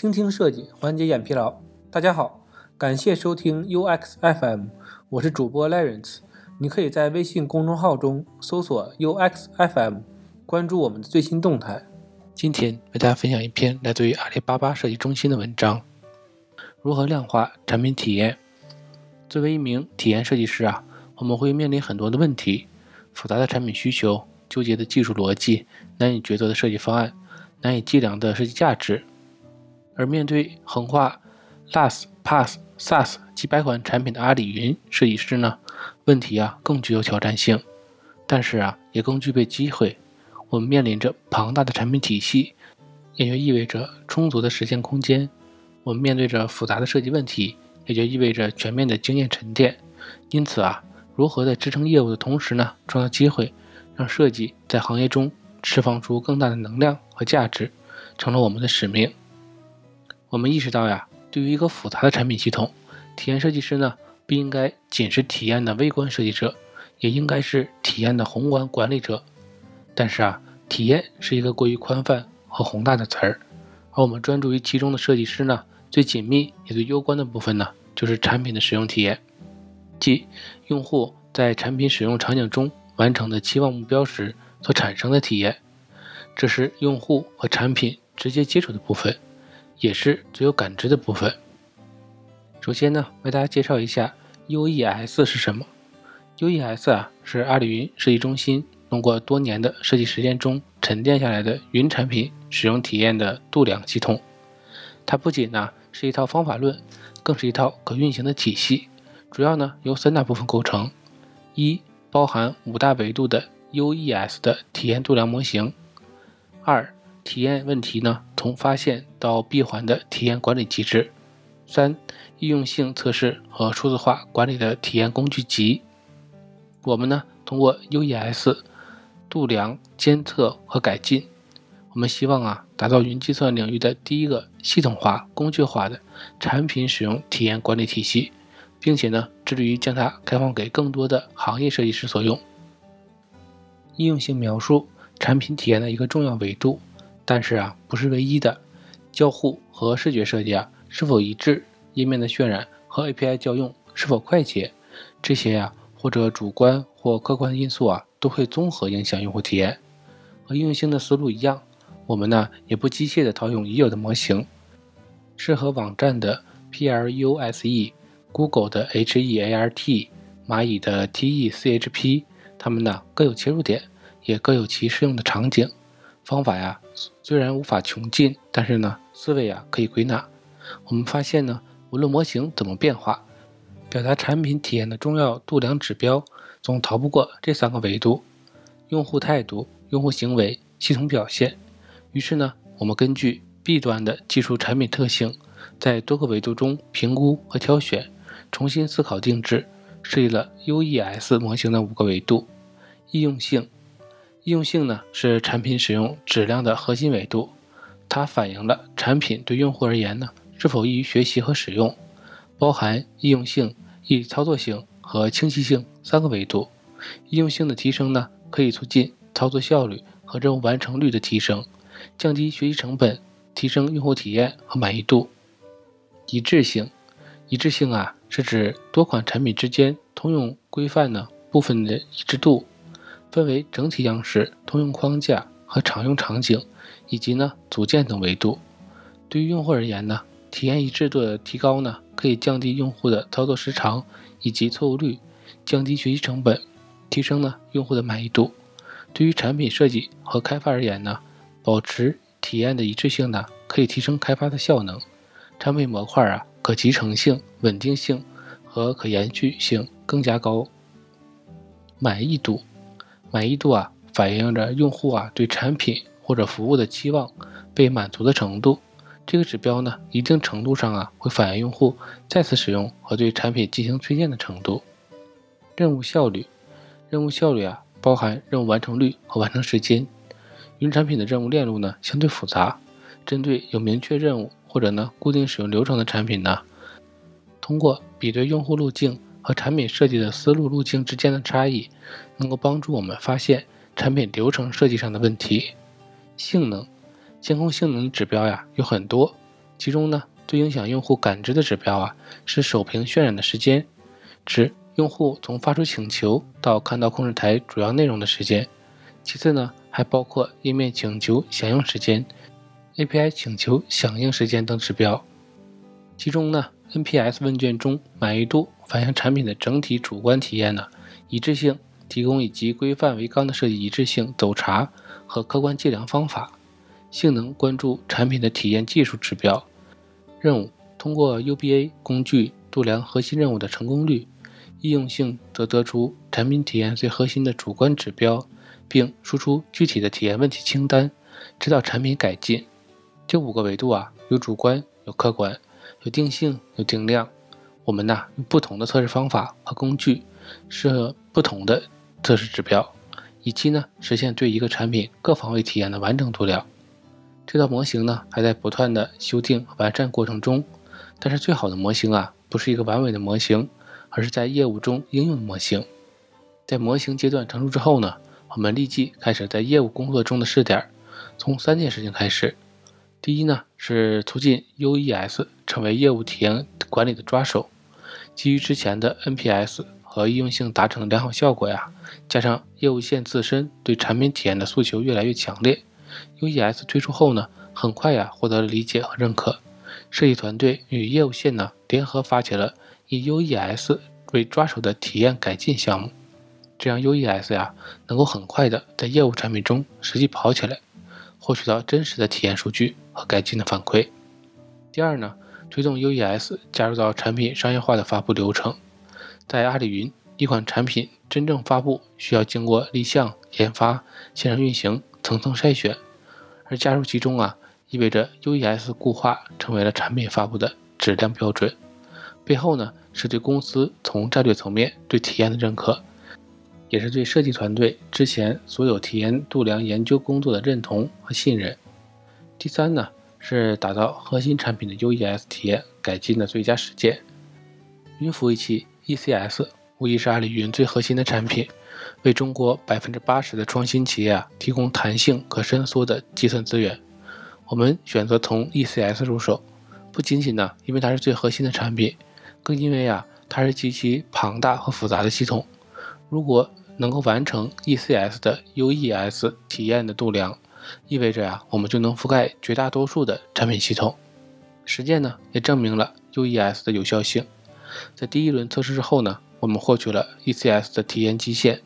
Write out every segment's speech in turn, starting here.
倾听设计，缓解眼疲劳。大家好，感谢收听 UX FM，我是主播 Lawrence。你可以在微信公众号中搜索 UX FM，关注我们的最新动态。今天为大家分享一篇来自于阿里巴巴设计中心的文章：如何量化产品体验。作为一名体验设计师啊，我们会面临很多的问题：复杂的产品需求、纠结的技术逻辑、难以抉择的设计方案、难以计量的设计价值。而面对横跨 LAS、PaaS、SaaS 几百款产品的阿里云设计师呢，问题啊更具有挑战性，但是啊也更具备机会。我们面临着庞大的产品体系，也就意味着充足的实现空间；我们面对着复杂的设计问题，也就意味着全面的经验沉淀。因此啊，如何在支撑业务的同时呢，创造机会，让设计在行业中释放出更大的能量和价值，成了我们的使命。我们意识到呀，对于一个复杂的产品系统，体验设计师呢不应该仅是体验的微观设计者，也应该是体验的宏观管理者。但是啊，体验是一个过于宽泛和宏大的词儿，而我们专注于其中的设计师呢，最紧密也最攸关的部分呢，就是产品的使用体验，即用户在产品使用场景中完成的期望目标时所产生的体验，这是用户和产品直接接触的部分。也是最有感知的部分。首先呢，为大家介绍一下 UES 是什么。UES 啊，是阿里云设计中心通过多年的设计实践中沉淀下来的云产品使用体验的度量系统。它不仅呢是一套方法论，更是一套可运行的体系。主要呢由三大部分构成：一、包含五大维度的 UES 的体验度量模型；二、体验问题呢，从发现到闭环的体验管理机制；三、易用性测试和数字化管理的体验工具集。我们呢，通过 UES 度量、监测和改进，我们希望啊，打造云计算领域的第一个系统化、工具化的产品使用体验管理体系，并且呢，致力于将它开放给更多的行业设计师所用。易用性描述产品体验的一个重要维度。但是啊，不是唯一的，交互和视觉设计啊是否一致，页面的渲染和 API 调用是否快捷，这些呀或者主观或客观因素啊都会综合影响用户体验。和应用性的思路一样，我们呢也不机械的套用已有的模型，适合网站的 PLUSE，Google 的 HEART，蚂蚁的 TECHP，它们呢各有切入点，也各有其适用的场景。方法呀，虽然无法穷尽，但是呢，思维啊可以归纳。我们发现呢，无论模型怎么变化，表达产品体验的重要度量指标，总逃不过这三个维度：用户态度、用户行为、系统表现。于是呢，我们根据 B 端的技术产品特性，在多个维度中评估和挑选，重新思考定制，设计了 UES 模型的五个维度：易用性。易用性呢是产品使用质量的核心维度，它反映了产品对用户而言呢是否易于学习和使用，包含易用性、易操作性和清晰性三个维度。易用性的提升呢可以促进操作效率和任务完成率的提升，降低学习成本，提升用户体验和满意度。一致性，一致性啊是指多款产品之间通用规范呢部分的一致度。分为整体样式、通用框架和常用场景，以及呢组件等维度。对于用户而言呢，体验一致度的提高呢，可以降低用户的操作时长以及错误率，降低学习成本，提升呢用户的满意度。对于产品设计和开发而言呢，保持体验的一致性呢，可以提升开发的效能，产品模块啊可集成性、稳定性和可延续性更加高。满意度。满意度啊，反映着用户啊对产品或者服务的期望被满足的程度。这个指标呢，一定程度上啊会反映用户再次使用和对产品进行推荐的程度。任务效率，任务效率啊包含任务完成率和完成时间。云产品的任务链路呢相对复杂，针对有明确任务或者呢固定使用流程的产品呢，通过比对用户路径。和产品设计的思路路径之间的差异，能够帮助我们发现产品流程设计上的问题。性能，监控性能指标呀有很多，其中呢，最影响用户感知的指标啊，是首屏渲染的时间，指用户从发出请求到看到控制台主要内容的时间。其次呢，还包括页面请求响应时间、API 请求响应时间等指标。其中呢，NPS 问卷中满意度反映产品的整体主观体验呢一致性，提供以及规范为纲的设计一致性走查和客观计量方法。性能关注产品的体验技术指标。任务通过 UBA 工具度量核心任务的成功率，易用性则得出产品体验最核心的主观指标，并输出具体的体验问题清单，指导产品改进。这五个维度啊，有主观，有客观，有定性，有定量。我们呢用不同的测试方法和工具，设不同的测试指标，以期呢实现对一个产品各方位体验的完整度量。这套模型呢，还在不断的修订完善过程中。但是最好的模型啊，不是一个完美的模型，而是在业务中应用的模型。在模型阶段成熟之后呢，我们立即开始在业务工作中的试点。从三件事情开始。第一呢，是促进 UES 成为业务体验管理的抓手。基于之前的 NPS 和易用性达成的良好效果呀，加上业务线自身对产品体验的诉求越来越强烈。UES 推出后呢，很快呀获得了理解和认可。设计团队与业务线呢联合发起了以 UES 为抓手的体验改进项目，这样 UES 呀能够很快的在业务产品中实际跑起来，获取到真实的体验数据和改进的反馈。第二呢，推动 UES 加入到产品商业化的发布流程。在阿里云，一款产品真正发布需要经过立项、研发、线上运行。层层筛选，而加入其中啊，意味着 UES 固化成为了产品发布的质量标准。背后呢，是对公司从战略层面对体验的认可，也是对设计团队之前所有体验度量研究工作的认同和信任。第三呢，是打造核心产品的 UES 体验改进的最佳实践。云服务器 ECS 无疑是阿里云最核心的产品。为中国百分之八十的创新企业啊提供弹性可伸缩的计算资源，我们选择从 ECS 入手，不仅仅呢因为它是最核心的产品，更因为啊它是极其庞大和复杂的系统。如果能够完成 ECS 的 UES 体验的度量，意味着呀我们就能覆盖绝大多数的产品系统。实践呢也证明了 UES 的有效性。在第一轮测试之后呢，我们获取了 ECS 的体验基线。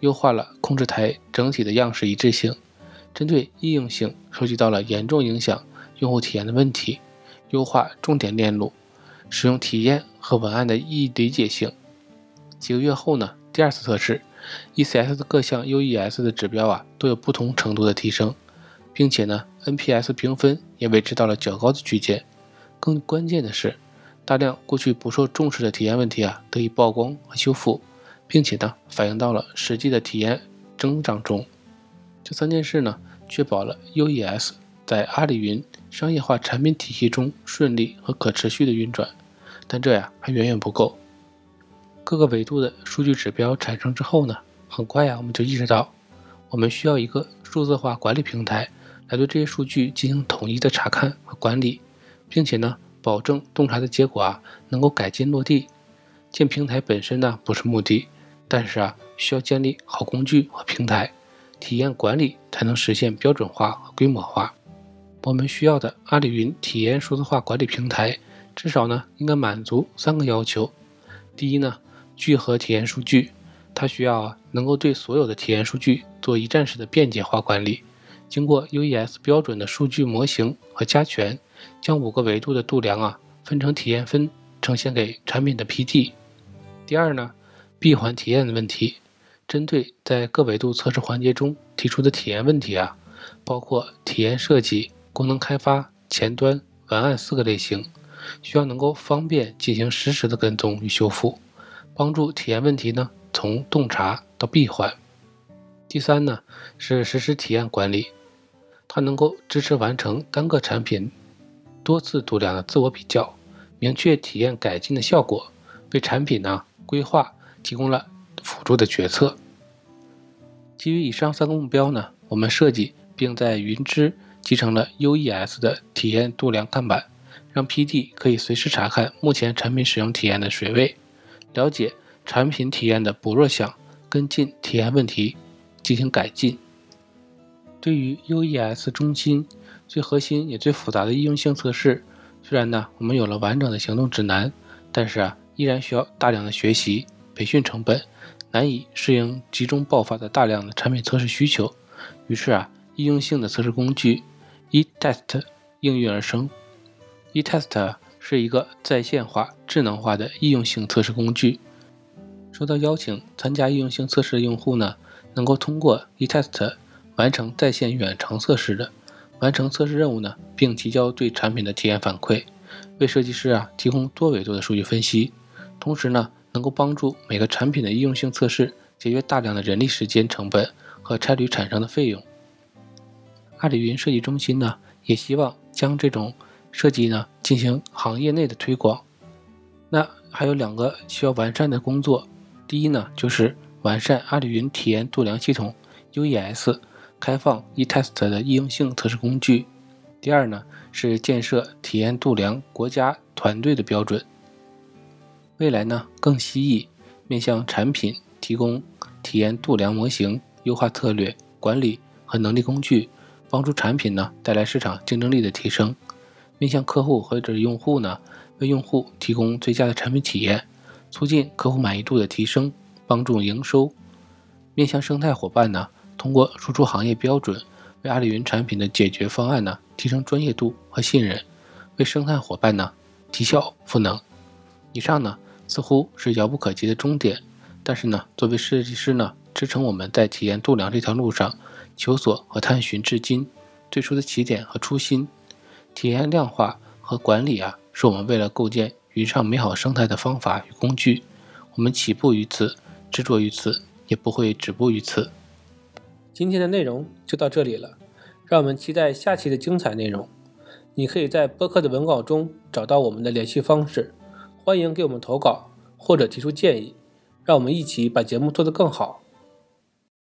优化了控制台整体的样式一致性，针对易用性收集到了严重影响用户体验的问题，优化重点链路，使用体验和文案的易理解性。几个月后呢，第二次测试，ECS 的各项 UES 的指标啊都有不同程度的提升，并且呢 NPS 评分也维持到了较高的区间。更关键的是，大量过去不受重视的体验问题啊得以曝光和修复。并且呢，反映到了实际的体验增长中。这三件事呢，确保了 UES 在阿里云商业化产品体系中顺利和可持续的运转。但这呀，还远远不够。各个维度的数据指标产生之后呢，很快呀，我们就意识到，我们需要一个数字化管理平台来对这些数据进行统一的查看和管理，并且呢，保证洞察的结果啊，能够改进落地。建平台本身呢，不是目的。但是啊，需要建立好工具和平台，体验管理才能实现标准化和规模化。我们需要的阿里云体验数字化管理平台，至少呢应该满足三个要求。第一呢，聚合体验数据，它需要能够对所有的体验数据做一站式的便捷化管理，经过 UES 标准的数据模型和加权，将五个维度的度量啊分成体验分，呈现给产品的 PT。第二呢。闭环体验的问题，针对在各维度测试环节中提出的体验问题啊，包括体验设计、功能开发、前端、文案四个类型，需要能够方便进行实时的跟踪与修复，帮助体验问题呢从洞察到闭环。第三呢是实时体验管理，它能够支持完成单个产品多次度量的自我比较，明确体验改进的效果，为产品呢规划。提供了辅助的决策。基于以上三个目标呢，我们设计并在云知集成了 UES 的体验度量看板，让 PD 可以随时查看目前产品使用体验的水位，了解产品体验的薄弱项，跟进体验问题，进行改进。对于 UES 中心最核心也最复杂的易用性测试，虽然呢我们有了完整的行动指南，但是啊依然需要大量的学习培训成本，难以适应集中爆发的大量的产品测试需求。于是啊易用性的测试工具 eTest 应运而生。eTest 是一个在线化、智能化的易用性测试工具。收到邀请参加易用性测试的用户呢，能够通过 eTest。完成在线远程测试的，完成测试任务呢，并提交对产品的体验反馈，为设计师啊提供多维度的数据分析，同时呢，能够帮助每个产品的应用性测试节约大量的人力时间成本和差旅产生的费用。阿里云设计中心呢，也希望将这种设计呢进行行业内的推广。那还有两个需要完善的工作，第一呢，就是完善阿里云体验度量系统 UES。开放 eTest 的易用性测试工具。第二呢，是建设体验度量国家团队的标准。未来呢，更希翼面向产品提供体验度量模型、优化策略、管理和能力工具，帮助产品呢带来市场竞争力的提升。面向客户或者用户呢，为用户提供最佳的产品体验，促进客户满意度的提升，帮助营收。面向生态伙伴呢。通过输出行业标准，为阿里云产品的解决方案呢提升专业度和信任，为生态伙伴呢提效赋能。以上呢似乎是遥不可及的终点，但是呢作为设计师呢支撑我们在体验度量这条路上求索和探寻至今。最初的起点和初心，体验量化和管理啊是我们为了构建云上美好生态的方法与工具。我们起步于此，执着于此，也不会止步于此。今天的内容就到这里了，让我们期待下期的精彩内容。你可以在播客的文稿中找到我们的联系方式，欢迎给我们投稿或者提出建议，让我们一起把节目做得更好。